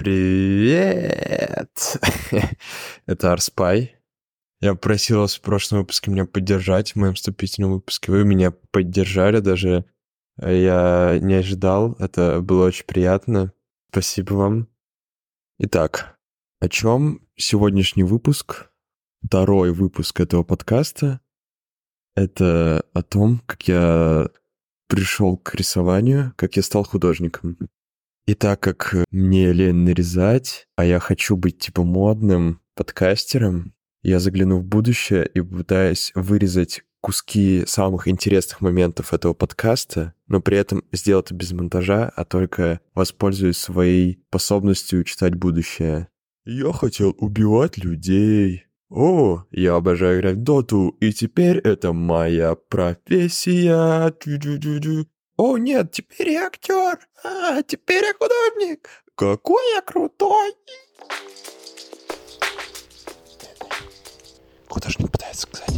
привет! Это Арспай. Я просил вас в прошлом выпуске меня поддержать в моем вступительном выпуске. Вы меня поддержали даже. Я не ожидал. Это было очень приятно. Спасибо вам. Итак, о чем сегодняшний выпуск? Второй выпуск этого подкаста. Это о том, как я пришел к рисованию, как я стал художником. И так как мне лень нарезать, а я хочу быть типа модным подкастером, я загляну в будущее и пытаюсь вырезать куски самых интересных моментов этого подкаста, но при этом сделать это без монтажа, а только воспользуюсь своей способностью читать будущее. Я хотел убивать людей. О, я обожаю играть в доту, и теперь это моя профессия. О, нет, теперь я актер. А, теперь я художник. Какой я крутой. Художник пытается сказать.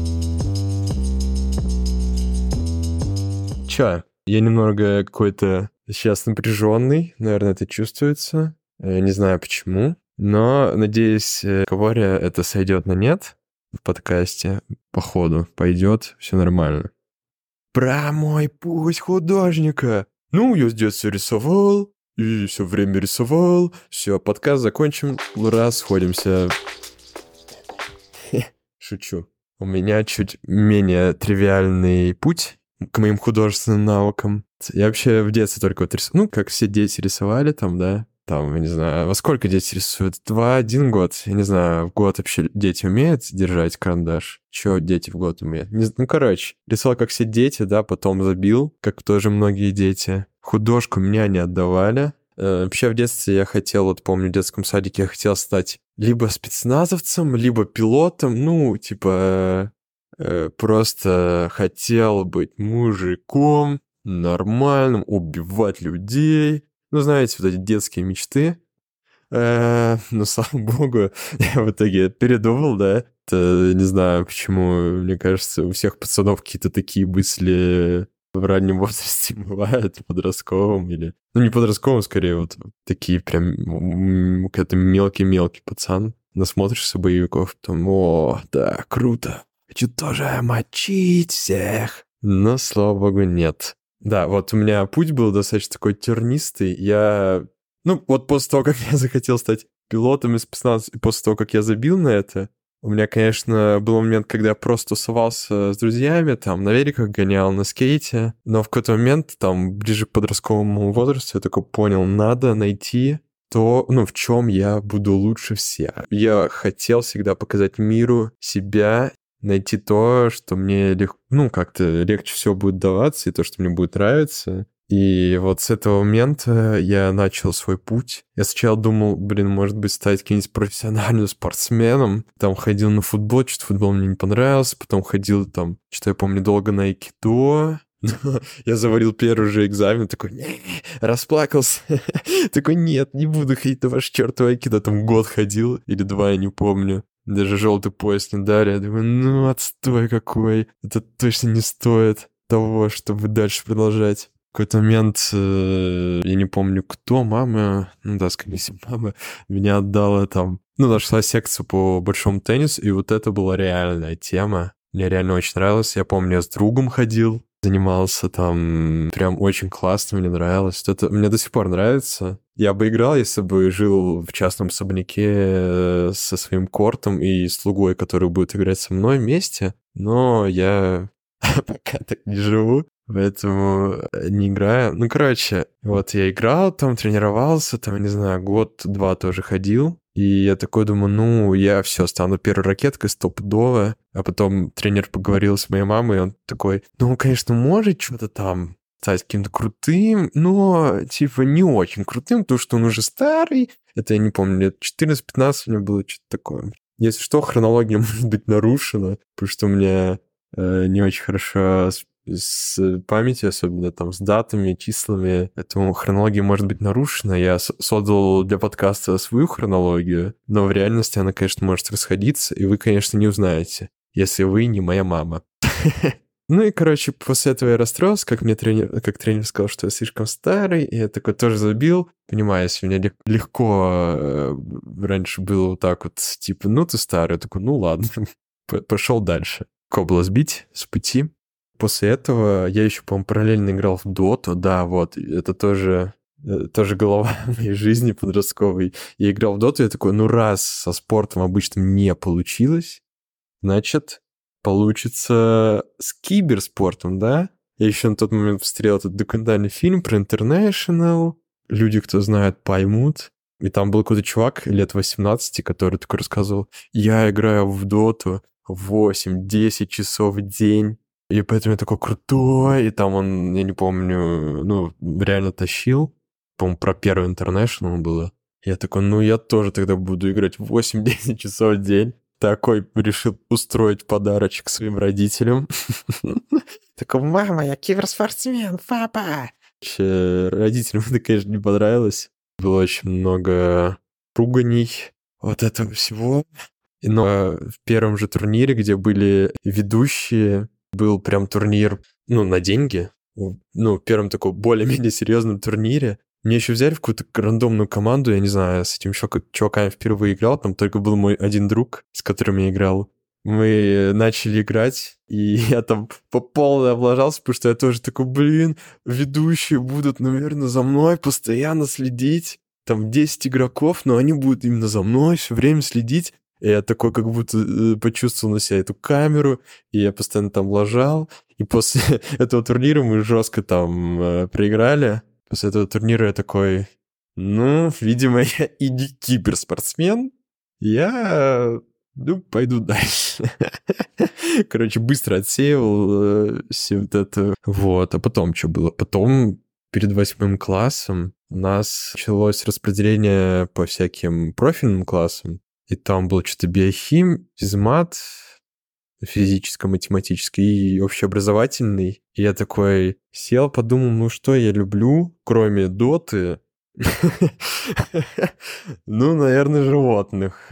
Чё, я немного какой-то сейчас напряженный, наверное, это чувствуется. Я не знаю почему. Но, надеюсь, Коворя это сойдет на нет в подкасте. По ходу пойдет, все нормально. Про мой путь художника. Ну, я с детства рисовал, и все время рисовал. Все, подкаст закончим, расходимся. Шучу. У меня чуть менее тривиальный путь к моим художественным навыкам. Я вообще в детстве только вот рисовал. Ну, как все дети рисовали там, да, там, я не знаю, во сколько дети рисуют? Два, один год? Я не знаю, в год вообще дети умеют держать карандаш? Чего дети в год умеют? Не, ну, короче, рисовал как все дети, да, потом забил, как тоже многие дети. Художку меня не отдавали. Э, вообще в детстве я хотел, вот помню, в детском садике я хотел стать либо спецназовцем, либо пилотом, ну, типа, э, просто хотел быть мужиком, нормальным, убивать людей, ну, знаете, вот эти детские мечты. Э, но, слава богу, я в итоге передумал, да. Это, не знаю, почему, мне кажется, у всех пацанов какие-то такие мысли в раннем возрасте бывают, подростковом или... Ну, не подростковом, скорее, вот такие прям какой-то мелкий-мелкий пацан. Насмотришься боевиков, потом, о, да, круто. Хочу тоже мочить всех. Но, слава богу, нет. Да, вот у меня путь был достаточно такой тернистый. Я... Ну, вот после того, как я захотел стать пилотом из спецназа, и после того, как я забил на это, у меня, конечно, был момент, когда я просто тусовался с друзьями, там, на великах гонял, на скейте, но в какой-то момент, там, ближе к подростковому возрасту, я такой понял, надо найти то, ну, в чем я буду лучше всех. Я хотел всегда показать миру себя найти то, что мне лег... ну, как-то легче всего будет даваться, и то, что мне будет нравиться. И вот с этого момента я начал свой путь. Я сначала думал, блин, может быть, стать каким-нибудь профессиональным спортсменом. Там ходил на футбол, что-то футбол мне не понравился. Потом ходил там, что я помню, долго на айкидо. Я заварил первый же экзамен, такой, расплакался. такой, нет, не буду ходить на ваш чертов айкидо. Там год ходил, или два, я не помню. Даже желтый пояс не дали. Я думаю, ну отстой какой. Это точно не стоит того, чтобы дальше продолжать. В какой-то момент, э, я не помню кто, мама, ну да, скорее всего, мама меня отдала там, ну, нашла секцию по большому теннису, и вот это была реальная тема. Мне реально очень нравилось. Я помню, я с другом ходил, занимался там, прям очень классно, мне нравилось. Это мне до сих пор нравится. Я бы играл, если бы жил в частном особняке э, со своим кортом и слугой, который будет играть со мной вместе, но я пока так не живу, поэтому э, не играю. Ну, короче, вот я играл там, тренировался, там, не знаю, год-два тоже ходил, и я такой думаю, ну, я все, стану первой ракеткой стопудово. А потом тренер поговорил с моей мамой, и он такой, ну, конечно, может что-то там стать каким-то крутым, но, типа, не очень крутым, потому что он уже старый. Это я не помню, лет 14-15 у меня было что-то такое. Если что, хронология может быть нарушена, потому что у меня э, не очень хорошо с, с памятью, особенно там с датами, числами. Поэтому хронология может быть нарушена. Я создал для подкаста свою хронологию, но в реальности она, конечно, может расходиться, и вы, конечно, не узнаете, если вы не моя мама. Ну и, короче, после этого я расстроился, как мне тренер, как тренер сказал, что я слишком старый, и я такой тоже забил. Понимаю, если у меня легко э, раньше было вот так вот, типа, ну ты старый, я такой, ну ладно, пошел дальше. Было сбить с пути. После этого я еще, по-моему, параллельно играл в доту, да, вот, это тоже э, тоже голова моей жизни подростковой. Я играл в доту, я такой, ну раз со спортом обычным не получилось, значит, получится с киберспортом, да? Я еще на тот момент встретил этот документальный фильм про International. Люди, кто знает, поймут. И там был какой-то чувак лет 18, который такой рассказывал, я играю в доту 8-10 часов в день, и поэтому я такой крутой, и там он, я не помню, ну, реально тащил. По-моему, про первый International было. Я такой, ну, я тоже тогда буду играть 8-10 часов в день такой решил устроить подарочек своим родителям. Такой, мама, я киберспортсмен, папа! Родителям это, конечно, не понравилось. Было очень много руганий вот этого всего. Но в первом же турнире, где были ведущие, был прям турнир, ну, на деньги. Ну, в первом таком более-менее серьезном турнире. Мне еще взяли в какую-то рандомную команду, я не знаю, с этим чуваками впервые играл, там только был мой один друг, с которым я играл. Мы начали играть, и я там по полной облажался, потому что я тоже такой, блин, ведущие будут, наверное, за мной постоянно следить. Там 10 игроков, но они будут именно за мной все время следить. И я такой как будто э, почувствовал на себя эту камеру, и я постоянно там лажал. И после этого турнира мы жестко там э, проиграли после этого турнира я такой, ну, видимо, я и не киберспортсмен, я, ну, пойду дальше. Короче, быстро отсеял э, все вот это. Вот, а потом что было? Потом перед восьмым классом у нас началось распределение по всяким профильным классам, и там был что-то биохим, физмат, физическо-математический и общеобразовательный. И я такой сел, подумал, ну что я люблю, кроме доты? Ну, наверное, животных.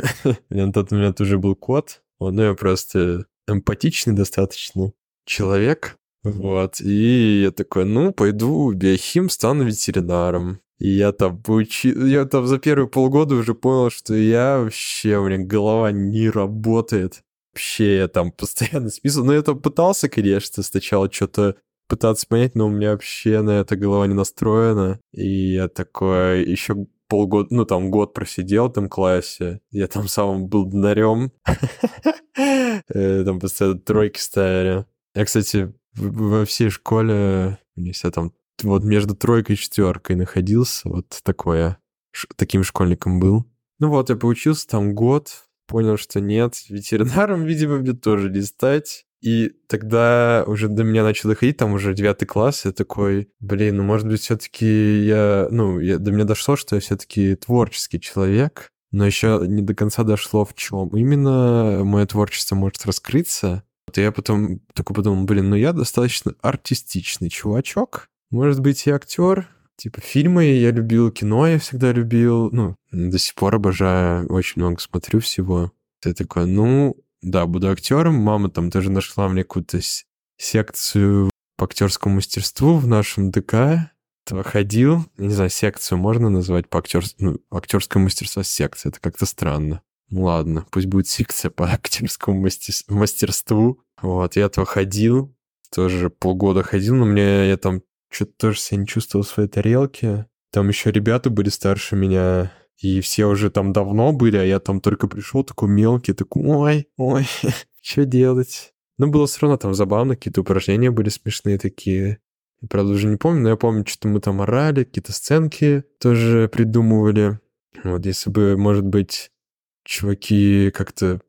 На тот момент уже был кот. Ну, я просто эмпатичный достаточно человек. Вот. И я такой, ну, пойду биохим, стану ветеринаром. Я там поучил... Я там за первые полгода уже понял, что я вообще, у меня голова не работает вообще я там постоянно списывал. Но я там пытался, конечно, сначала что-то пытаться понять, но у меня вообще на это голова не настроена. И я такой еще полгода, ну там год просидел в этом классе. Я там самым был днарем. Э, там постоянно тройки ставили. Я, кстати, во всей школе, если там вот между тройкой и четверкой находился, вот такое, таким школьником был. Ну вот, я поучился там год, понял, что нет, ветеринаром, видимо, мне тоже не стать. И тогда уже до меня начал доходить, там уже девятый класс, я такой, блин, ну, может быть, все таки я, ну, я, до меня дошло, что я все таки творческий человек, но еще не до конца дошло в чем. Именно мое творчество может раскрыться. Вот я потом такой подумал, блин, ну я достаточно артистичный чувачок. Может быть, и актер, Типа фильмы я любил, кино я всегда любил. Ну, до сих пор обожаю, очень много смотрю всего. Ты такой, ну, да, буду актером. Мама там тоже нашла мне какую-то секцию по актерскому мастерству в нашем ДК. Ходил, не знаю, секцию можно назвать по актер... ну, актерскому мастерству секция, это как-то странно. Ну ладно, пусть будет секция по актерскому мастер... мастерству. Вот, я этого ходил, тоже полгода ходил, но мне я там что-то тоже себя не чувствовал в своей тарелке. Там еще ребята были старше меня, и все уже там давно были, а я там только пришел такой мелкий, такой, ой, ой, что делать? Но было все равно там забавно, какие-то упражнения были смешные такие. Правда, уже не помню, но я помню, что мы там орали, какие-то сценки тоже придумывали. Вот если бы, может быть, чуваки как-то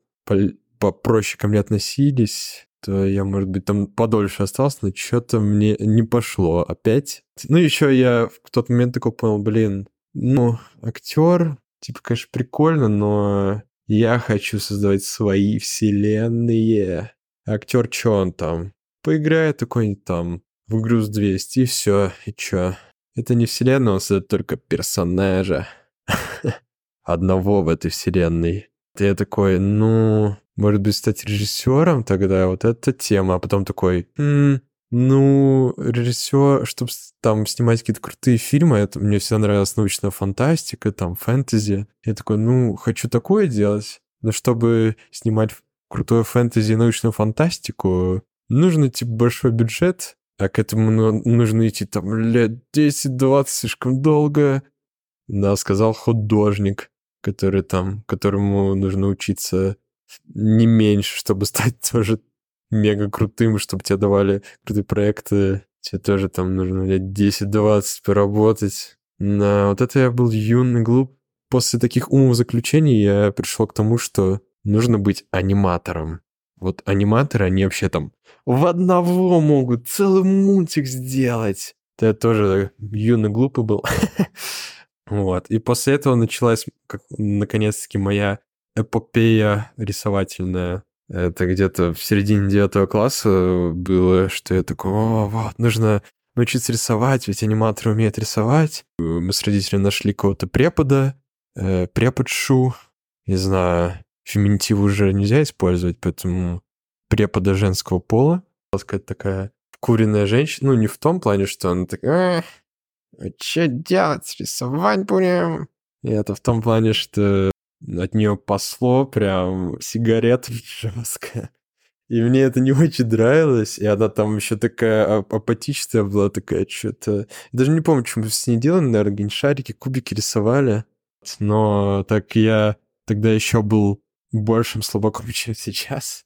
попроще ко мне относились, то я, может быть, там подольше остался, но что-то мне не пошло опять. Ну, еще я в тот момент такой понял, блин, ну, актер, типа, конечно, прикольно, но я хочу создавать свои вселенные. Актер, что он там? Поиграет какой-нибудь там в игру с 200, и все, и чё? Это не вселенная, он создает только персонажа. Одного в этой вселенной. Я такой, ну, может быть, стать режиссером тогда, вот эта тема. А потом такой, «М, ну, режиссер, чтобы там снимать какие-то крутые фильмы, это мне всегда нравилась научная фантастика, там, фэнтези. Я такой, ну, хочу такое делать. Но чтобы снимать крутое фэнтези и научную фантастику, нужно, типа, большой бюджет, а к этому ну, нужно идти там лет 10-20, слишком долго. Да, сказал художник, который там, которому нужно учиться не меньше, чтобы стать тоже мега крутым, чтобы тебе давали крутые проекты. Тебе тоже там нужно лет 10-20 поработать. На вот это я был юный, глуп. После таких умозаключений я пришел к тому, что нужно быть аниматором. Вот аниматоры, они вообще там в одного могут целый мультик сделать. Я тоже юный, глупый был. Вот. И после этого началась, наконец-таки, моя эпопея рисовательная. Это где-то в середине девятого класса было, что я такой, о, вот, нужно научиться рисовать, ведь аниматоры умеют рисовать. Мы с родителями нашли кого-то препода, э, преподшу, не знаю, феминитив уже нельзя использовать, поэтому препода женского пола, сказать, такая куриная женщина, ну, не в том плане, что она такая, а, что делать, рисовать будем? И это в том плане, что от нее посло прям сигарет жестко. И мне это не очень нравилось. И она там еще такая апатичная была, такая что-то... Даже не помню, что мы с ней делали, наверное, какие шарики, кубики рисовали. Но так я тогда еще был большим слабаком, чем сейчас.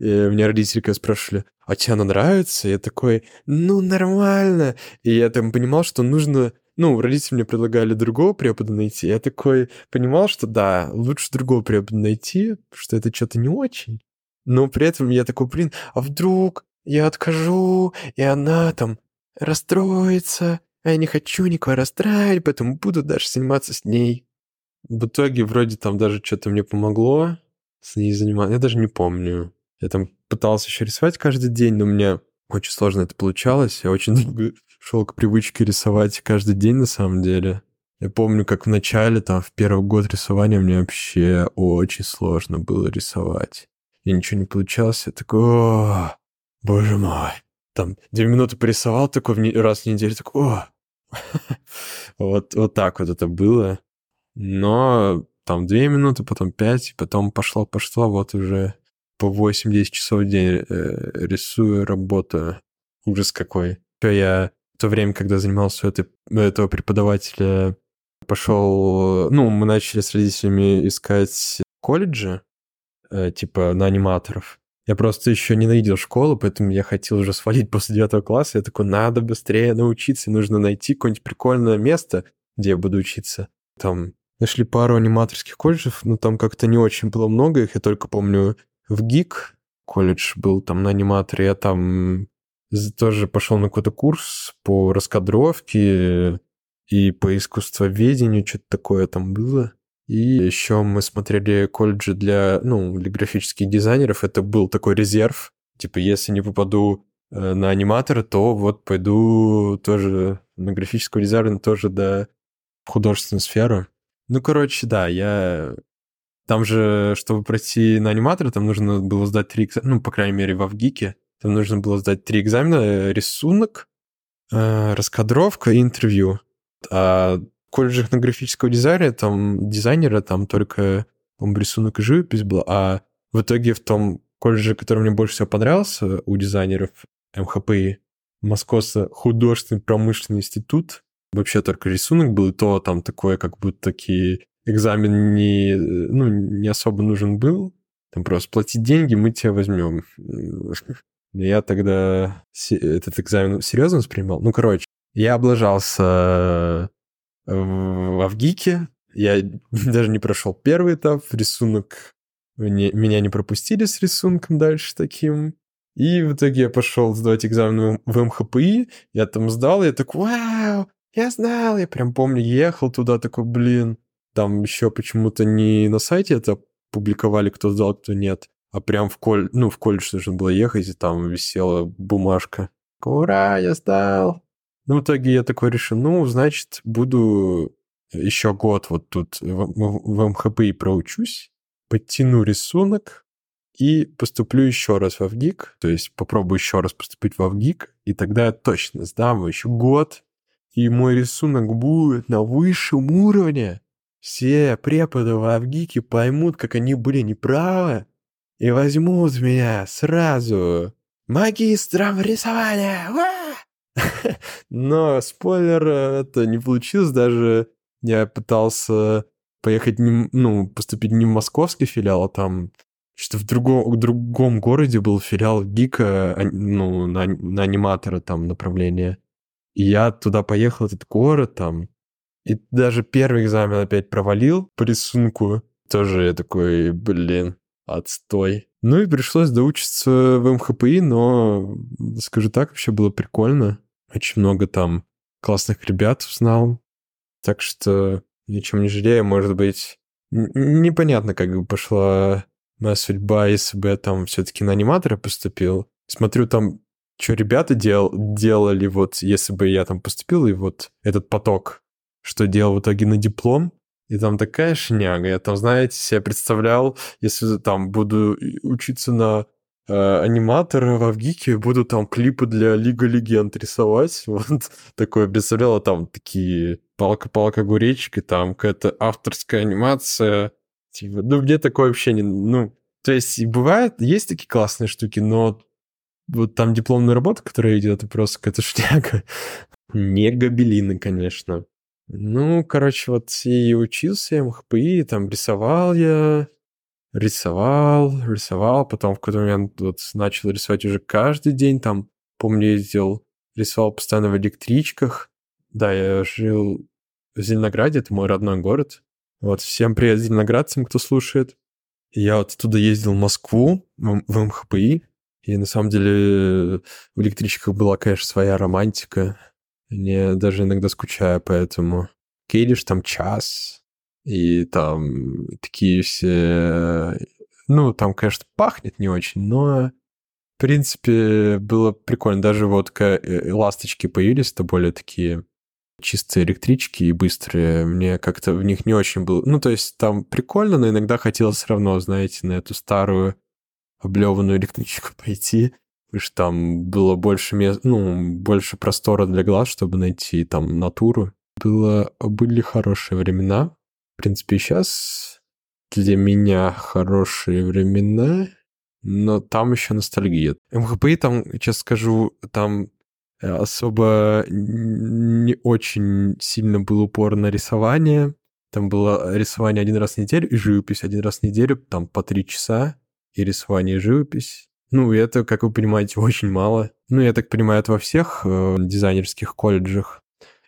И меня родители когда спрашивали, а тебе она нравится? Я такой, ну, нормально. И я там понимал, что нужно ну, родители мне предлагали другого препода найти. Я такой понимал, что да, лучше другого препода найти, что это что-то не очень. Но при этом я такой, блин, а вдруг я откажу, и она там расстроится, а я не хочу никого расстраивать, поэтому буду дальше заниматься с ней. В итоге вроде там даже что-то мне помогло с ней заниматься. Я даже не помню. Я там пытался еще рисовать каждый день, но у меня очень сложно это получалось. Я очень долго шел к привычке рисовать каждый день на самом деле. Я помню, как в начале, там, в первый год рисования мне вообще очень сложно было рисовать. И ничего не получалось. Я такой, о, боже мой. Там две минуты порисовал такой раз в неделю, такой, о. вот, вот так вот это было. Но там две минуты, потом пять, потом пошло-пошло, вот уже по 8-10 часов в день э, рисую, работаю. Ужас какой. Я в то время, когда занимался у этой, этого преподавателя, пошел... Ну, мы начали с родителями искать колледжи, э, типа на аниматоров. Я просто еще ненавидел школу, поэтому я хотел уже свалить после девятого класса. Я такой, надо быстрее научиться, нужно найти какое-нибудь прикольное место, где я буду учиться. Там нашли пару аниматорских колледжев, но там как-то не очень было много их. Я только помню в ГИК колледж был там на аниматоре, я там тоже пошел на какой-то курс по раскадровке и по искусствоведению, что-то такое там было. И еще мы смотрели колледжи для, ну, для графических дизайнеров. Это был такой резерв. Типа, если не попаду э, на аниматора, то вот пойду тоже на графического дизайнера, тоже в художественную сферу. Ну, короче, да, я... Там же, чтобы пройти на аниматора, там нужно было сдать три экзамена, ну, по крайней мере, в Авгике. Там нужно было сдать три экзамена. Э, рисунок, э, раскадровка и интервью. А на графического дизайнера, там, дизайнера, там только, по рисунок и живопись был. А в итоге в том колледже, который мне больше всего понравился у дизайнеров МХПИ, Московский художественный промышленный институт, вообще только рисунок был, и то там такое, как будто такие экзамен не, ну, не особо нужен был. Там просто платить деньги, мы тебя возьмем. Я тогда этот экзамен серьезно воспринимал. Ну, короче, я облажался э, в Авгике. Я даже не прошел первый этап. Рисунок... Меня не пропустили с рисунком дальше таким. И в итоге я пошел сдавать экзамен в МХПИ. Я там сдал, я такой, вау, я знал. Я прям помню, ехал туда такой, блин. Там еще почему-то не на сайте это публиковали, кто сдал, кто нет а прям в колледж, ну, в колледж нужно было ехать, и там висела бумажка. Ура, я сдал! Ну, в итоге я такой решил, ну, значит, буду еще год вот тут в, в МХП и проучусь, подтяну рисунок, и поступлю еще раз в ВГИК, то есть попробую еще раз поступить в ВГИК, и тогда я точно сдам еще год, и мой рисунок будет на высшем уровне. Все преподы в Авгике поймут, как они были неправы, и возьмут меня сразу магистром рисования. Но спойлер, это не получилось даже. Я пытался поехать, не, ну, поступить не в московский филиал, а там что в другом, в другом городе был филиал ГИКа, ну, на, на аниматора там направление. И я туда поехал, этот город там, и даже первый экзамен опять провалил по рисунку. Тоже я такой, блин, отстой. Ну и пришлось доучиться в МХПИ, но, скажу так, вообще было прикольно. Очень много там классных ребят узнал. Так что ничем не жалею, может быть. Непонятно, как бы пошла моя судьба, если бы я там все-таки на аниматора поступил. Смотрю, там, что ребята дел, делали, вот, если бы я там поступил, и вот этот поток, что делал в итоге на диплом, и там такая шняга. Я там, знаете, себе представлял, если там буду учиться на э, аниматора в Авгике, буду там клипы для Лига Легенд рисовать. Вот такое представлял, а там такие палка-палка гуречки, там какая-то авторская анимация. Типа, ну, где такое вообще не... Ну, то есть, бывает, есть такие классные штуки, но вот там дипломная работа, которая идет, это просто какая-то шняга. Не гобелины, конечно. Ну, короче, вот и учился МХПИ, там рисовал я, рисовал, рисовал, потом в какой-то момент вот начал рисовать уже каждый день, там, помню, ездил, рисовал постоянно в электричках. Да, я жил в Зеленограде, это мой родной город. Вот, всем привет зеленоградцам, кто слушает. Я вот оттуда ездил в Москву, в, МХПИ, и на самом деле в электричках была, конечно, своя романтика. Я даже иногда скучаю поэтому. Едешь там час, и там такие все... Ну, там, конечно, пахнет не очень, но в принципе, было прикольно. Даже вот э, ласточки появились, это более такие чистые электрички и быстрые. Мне как-то в них не очень было... Ну, то есть там прикольно, но иногда хотелось все равно, знаете, на эту старую облеванную электричку пойти что там было больше мест, ну, больше простора для глаз, чтобы найти там натуру. Было, были хорошие времена. В принципе, сейчас для меня хорошие времена, но там еще ностальгия. МХПИ там, сейчас скажу, там э, особо не очень сильно был упор на рисование. Там было рисование один раз в неделю и живопись один раз в неделю, там по три часа, и рисование, и живопись. Ну, это, как вы понимаете, очень мало. Ну, я так понимаю, это во всех э, дизайнерских колледжах.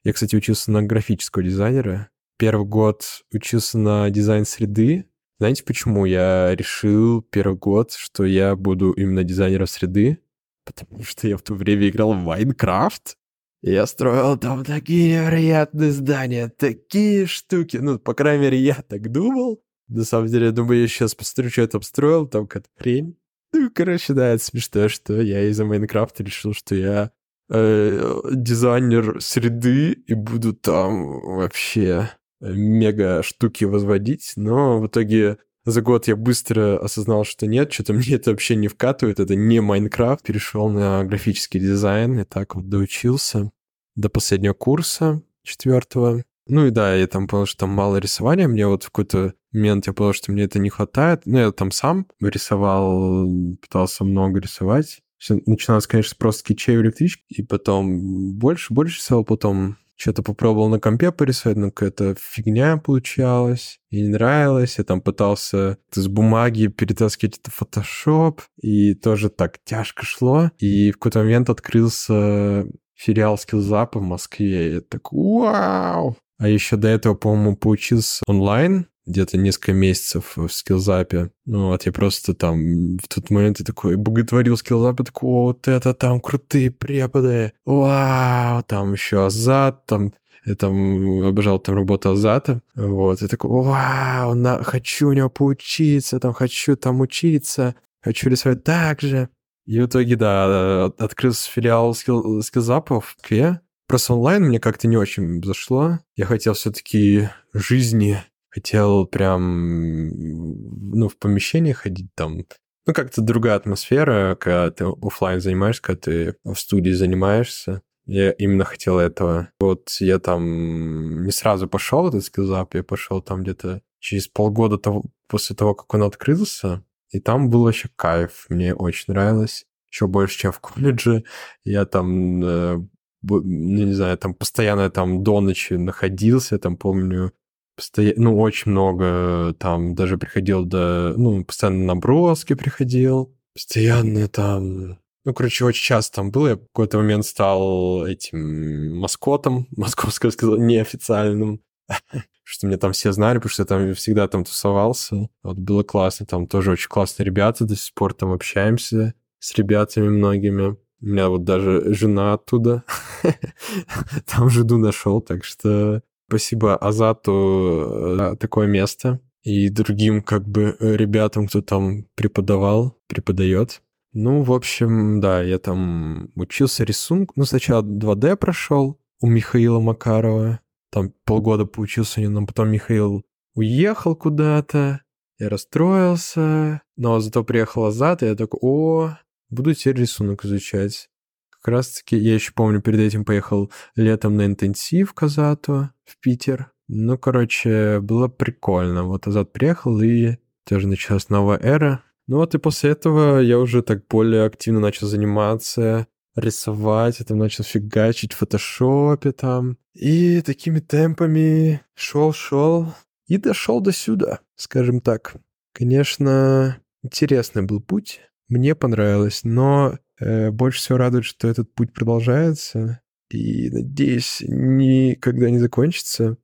Я, кстати, учился на графического дизайнера. Первый год учился на дизайн среды. Знаете, почему я решил первый год, что я буду именно дизайнером среды? Потому что я в то время играл в Майнкрафт. Я строил там такие невероятные здания, такие штуки. Ну, по крайней мере, я так думал. На самом деле, я думаю, я сейчас посмотрю, что я там строил, там какая-то хрень. Ну, короче, да, это смешно, что я из-за Майнкрафта решил, что я э, дизайнер среды и буду там вообще мега штуки возводить, но в итоге за год я быстро осознал, что нет, что-то мне это вообще не вкатывает, это не Майнкрафт, перешел на графический дизайн и так вот доучился до последнего курса четвертого. Ну и да, я там понял, что там мало рисования. Мне вот в какой-то момент я понял, что мне это не хватает. Ну, я там сам рисовал, пытался много рисовать. Начиналось, конечно, просто скетчей в электричке, и потом больше, больше рисовал, потом что-то попробовал на компе порисовать, но какая-то фигня получалась, и не нравилось. Я там пытался с бумаги перетаскивать это в Photoshop, и тоже так тяжко шло. И в какой-то момент открылся филиал скиллзапа в Москве. И я так, вау! А еще до этого, по-моему, поучился онлайн где-то несколько месяцев в скиллзапе. Ну вот я просто там в тот момент я такой боготворил скиллзап, и такой, вот это там крутые преподы, вау, там еще Азат, там я там обожал там работу Азата, вот, и такой, вау, на, хочу у него поучиться, там, хочу там учиться, хочу рисовать так же. И в итоге, да, открылся филиал скилл, скиллзапа в Москве, Просто онлайн мне как-то не очень зашло. Я хотел все-таки жизни, хотел прям, ну, в помещение ходить там, Ну, как-то другая атмосфера, когда ты офлайн занимаешься, когда ты в студии занимаешься. Я именно хотел этого. Вот я там не сразу пошел этот скиллзап, я пошел там где-то через полгода того, после того, как он открылся, и там был вообще кайф. Мне очень нравилось. Еще больше, чем в колледже. Я там, э, ну, не знаю, там постоянно там до ночи находился, там помню, постоянно, ну, очень много, там даже приходил до, ну, постоянно наброски приходил, постоянно там, ну, короче, очень часто там был, я в какой-то момент стал этим маскотом, московского сказал, неофициальным, что меня там все знали, потому что я там всегда там тусовался. Вот было классно, там тоже очень классные ребята, до сих пор там общаемся с ребятами многими. У меня вот даже жена оттуда. Там жену нашел, так что спасибо Азату за такое место и другим как бы ребятам, кто там преподавал, преподает. Ну, в общем, да, я там учился рисунку. Ну, сначала 2D прошел у Михаила Макарова, там полгода поучился у него, но потом Михаил уехал куда-то, я расстроился, но зато приехал Азат, и я такой, о, буду теперь рисунок изучать. Как раз-таки, я еще помню, перед этим поехал летом на интенсив к Азату в Питер. Ну, короче, было прикольно. Вот Азат приехал, и тоже началась новая эра. Ну вот и после этого я уже так более активно начал заниматься рисовать, я там начал фигачить в фотошопе там. И такими темпами шел-шел и дошел до сюда, скажем так. Конечно, интересный был путь, мне понравилось, но больше всего радует, что этот путь продолжается, и, надеюсь, никогда не закончится. На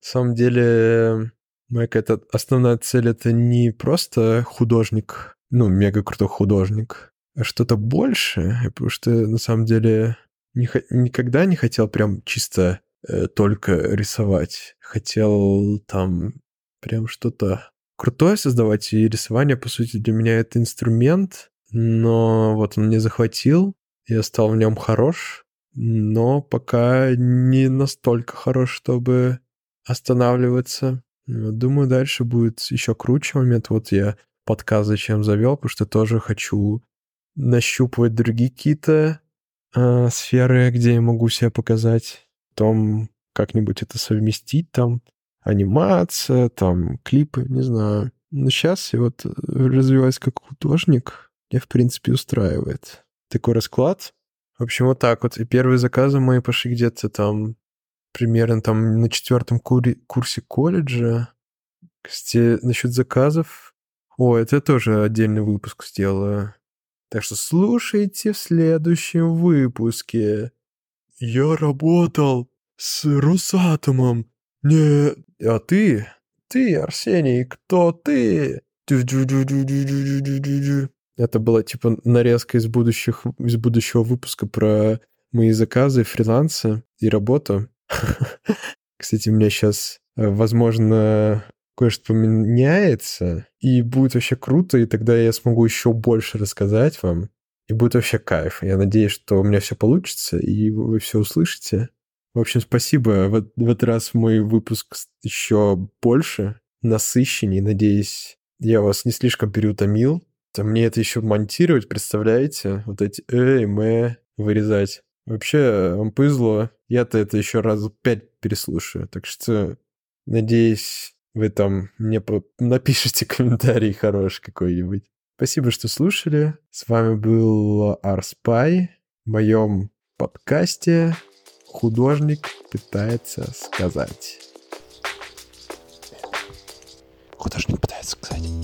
самом деле, моя какая-то основная цель — это не просто художник, ну, мега крутой художник, что-то большее, потому что на самом деле не, никогда не хотел прям чисто э, только рисовать. Хотел там прям что-то крутое создавать, и рисование, по сути, для меня это инструмент, но вот он мне захватил, я стал в нем хорош, но пока не настолько хорош, чтобы останавливаться. Думаю, дальше будет еще круче момент. Вот я подкаст зачем завел, потому что тоже хочу нащупывать другие какие-то э, сферы, где я могу себя показать, потом как-нибудь это совместить, там, анимация, там, клипы, не знаю. Но сейчас я вот развиваюсь как художник, меня, в принципе, устраивает такой расклад. В общем, вот так вот. И первые заказы мои пошли где-то там примерно там на четвертом куре, курсе колледжа. Кстати, насчет заказов... О, это тоже отдельный выпуск сделаю. Так что слушайте в следующем выпуске. Я работал с Росатомом. Не... А ты? Ты, Арсений, кто ты? Это была типа нарезка из, будущих, из будущего выпуска про мои заказы, фрилансы и работу. Кстати, у меня сейчас, э, возможно, кое-что поменяется, и будет вообще круто, и тогда я смогу еще больше рассказать вам, и будет вообще кайф. Я надеюсь, что у меня все получится, и вы все услышите. В общем, спасибо. В, в этот раз мой выпуск еще больше, насыщенней. Надеюсь, я вас не слишком переутомил. Там мне это еще монтировать, представляете? Вот эти «эй», «мэ» вырезать. Вообще, вам повезло. Я-то это еще раз пять переслушаю. Так что, надеюсь, вы там мне по... напишите комментарий хороший какой-нибудь. Спасибо, что слушали. С вами был Арспай в моем подкасте «Художник пытается сказать». Художник пытается сказать.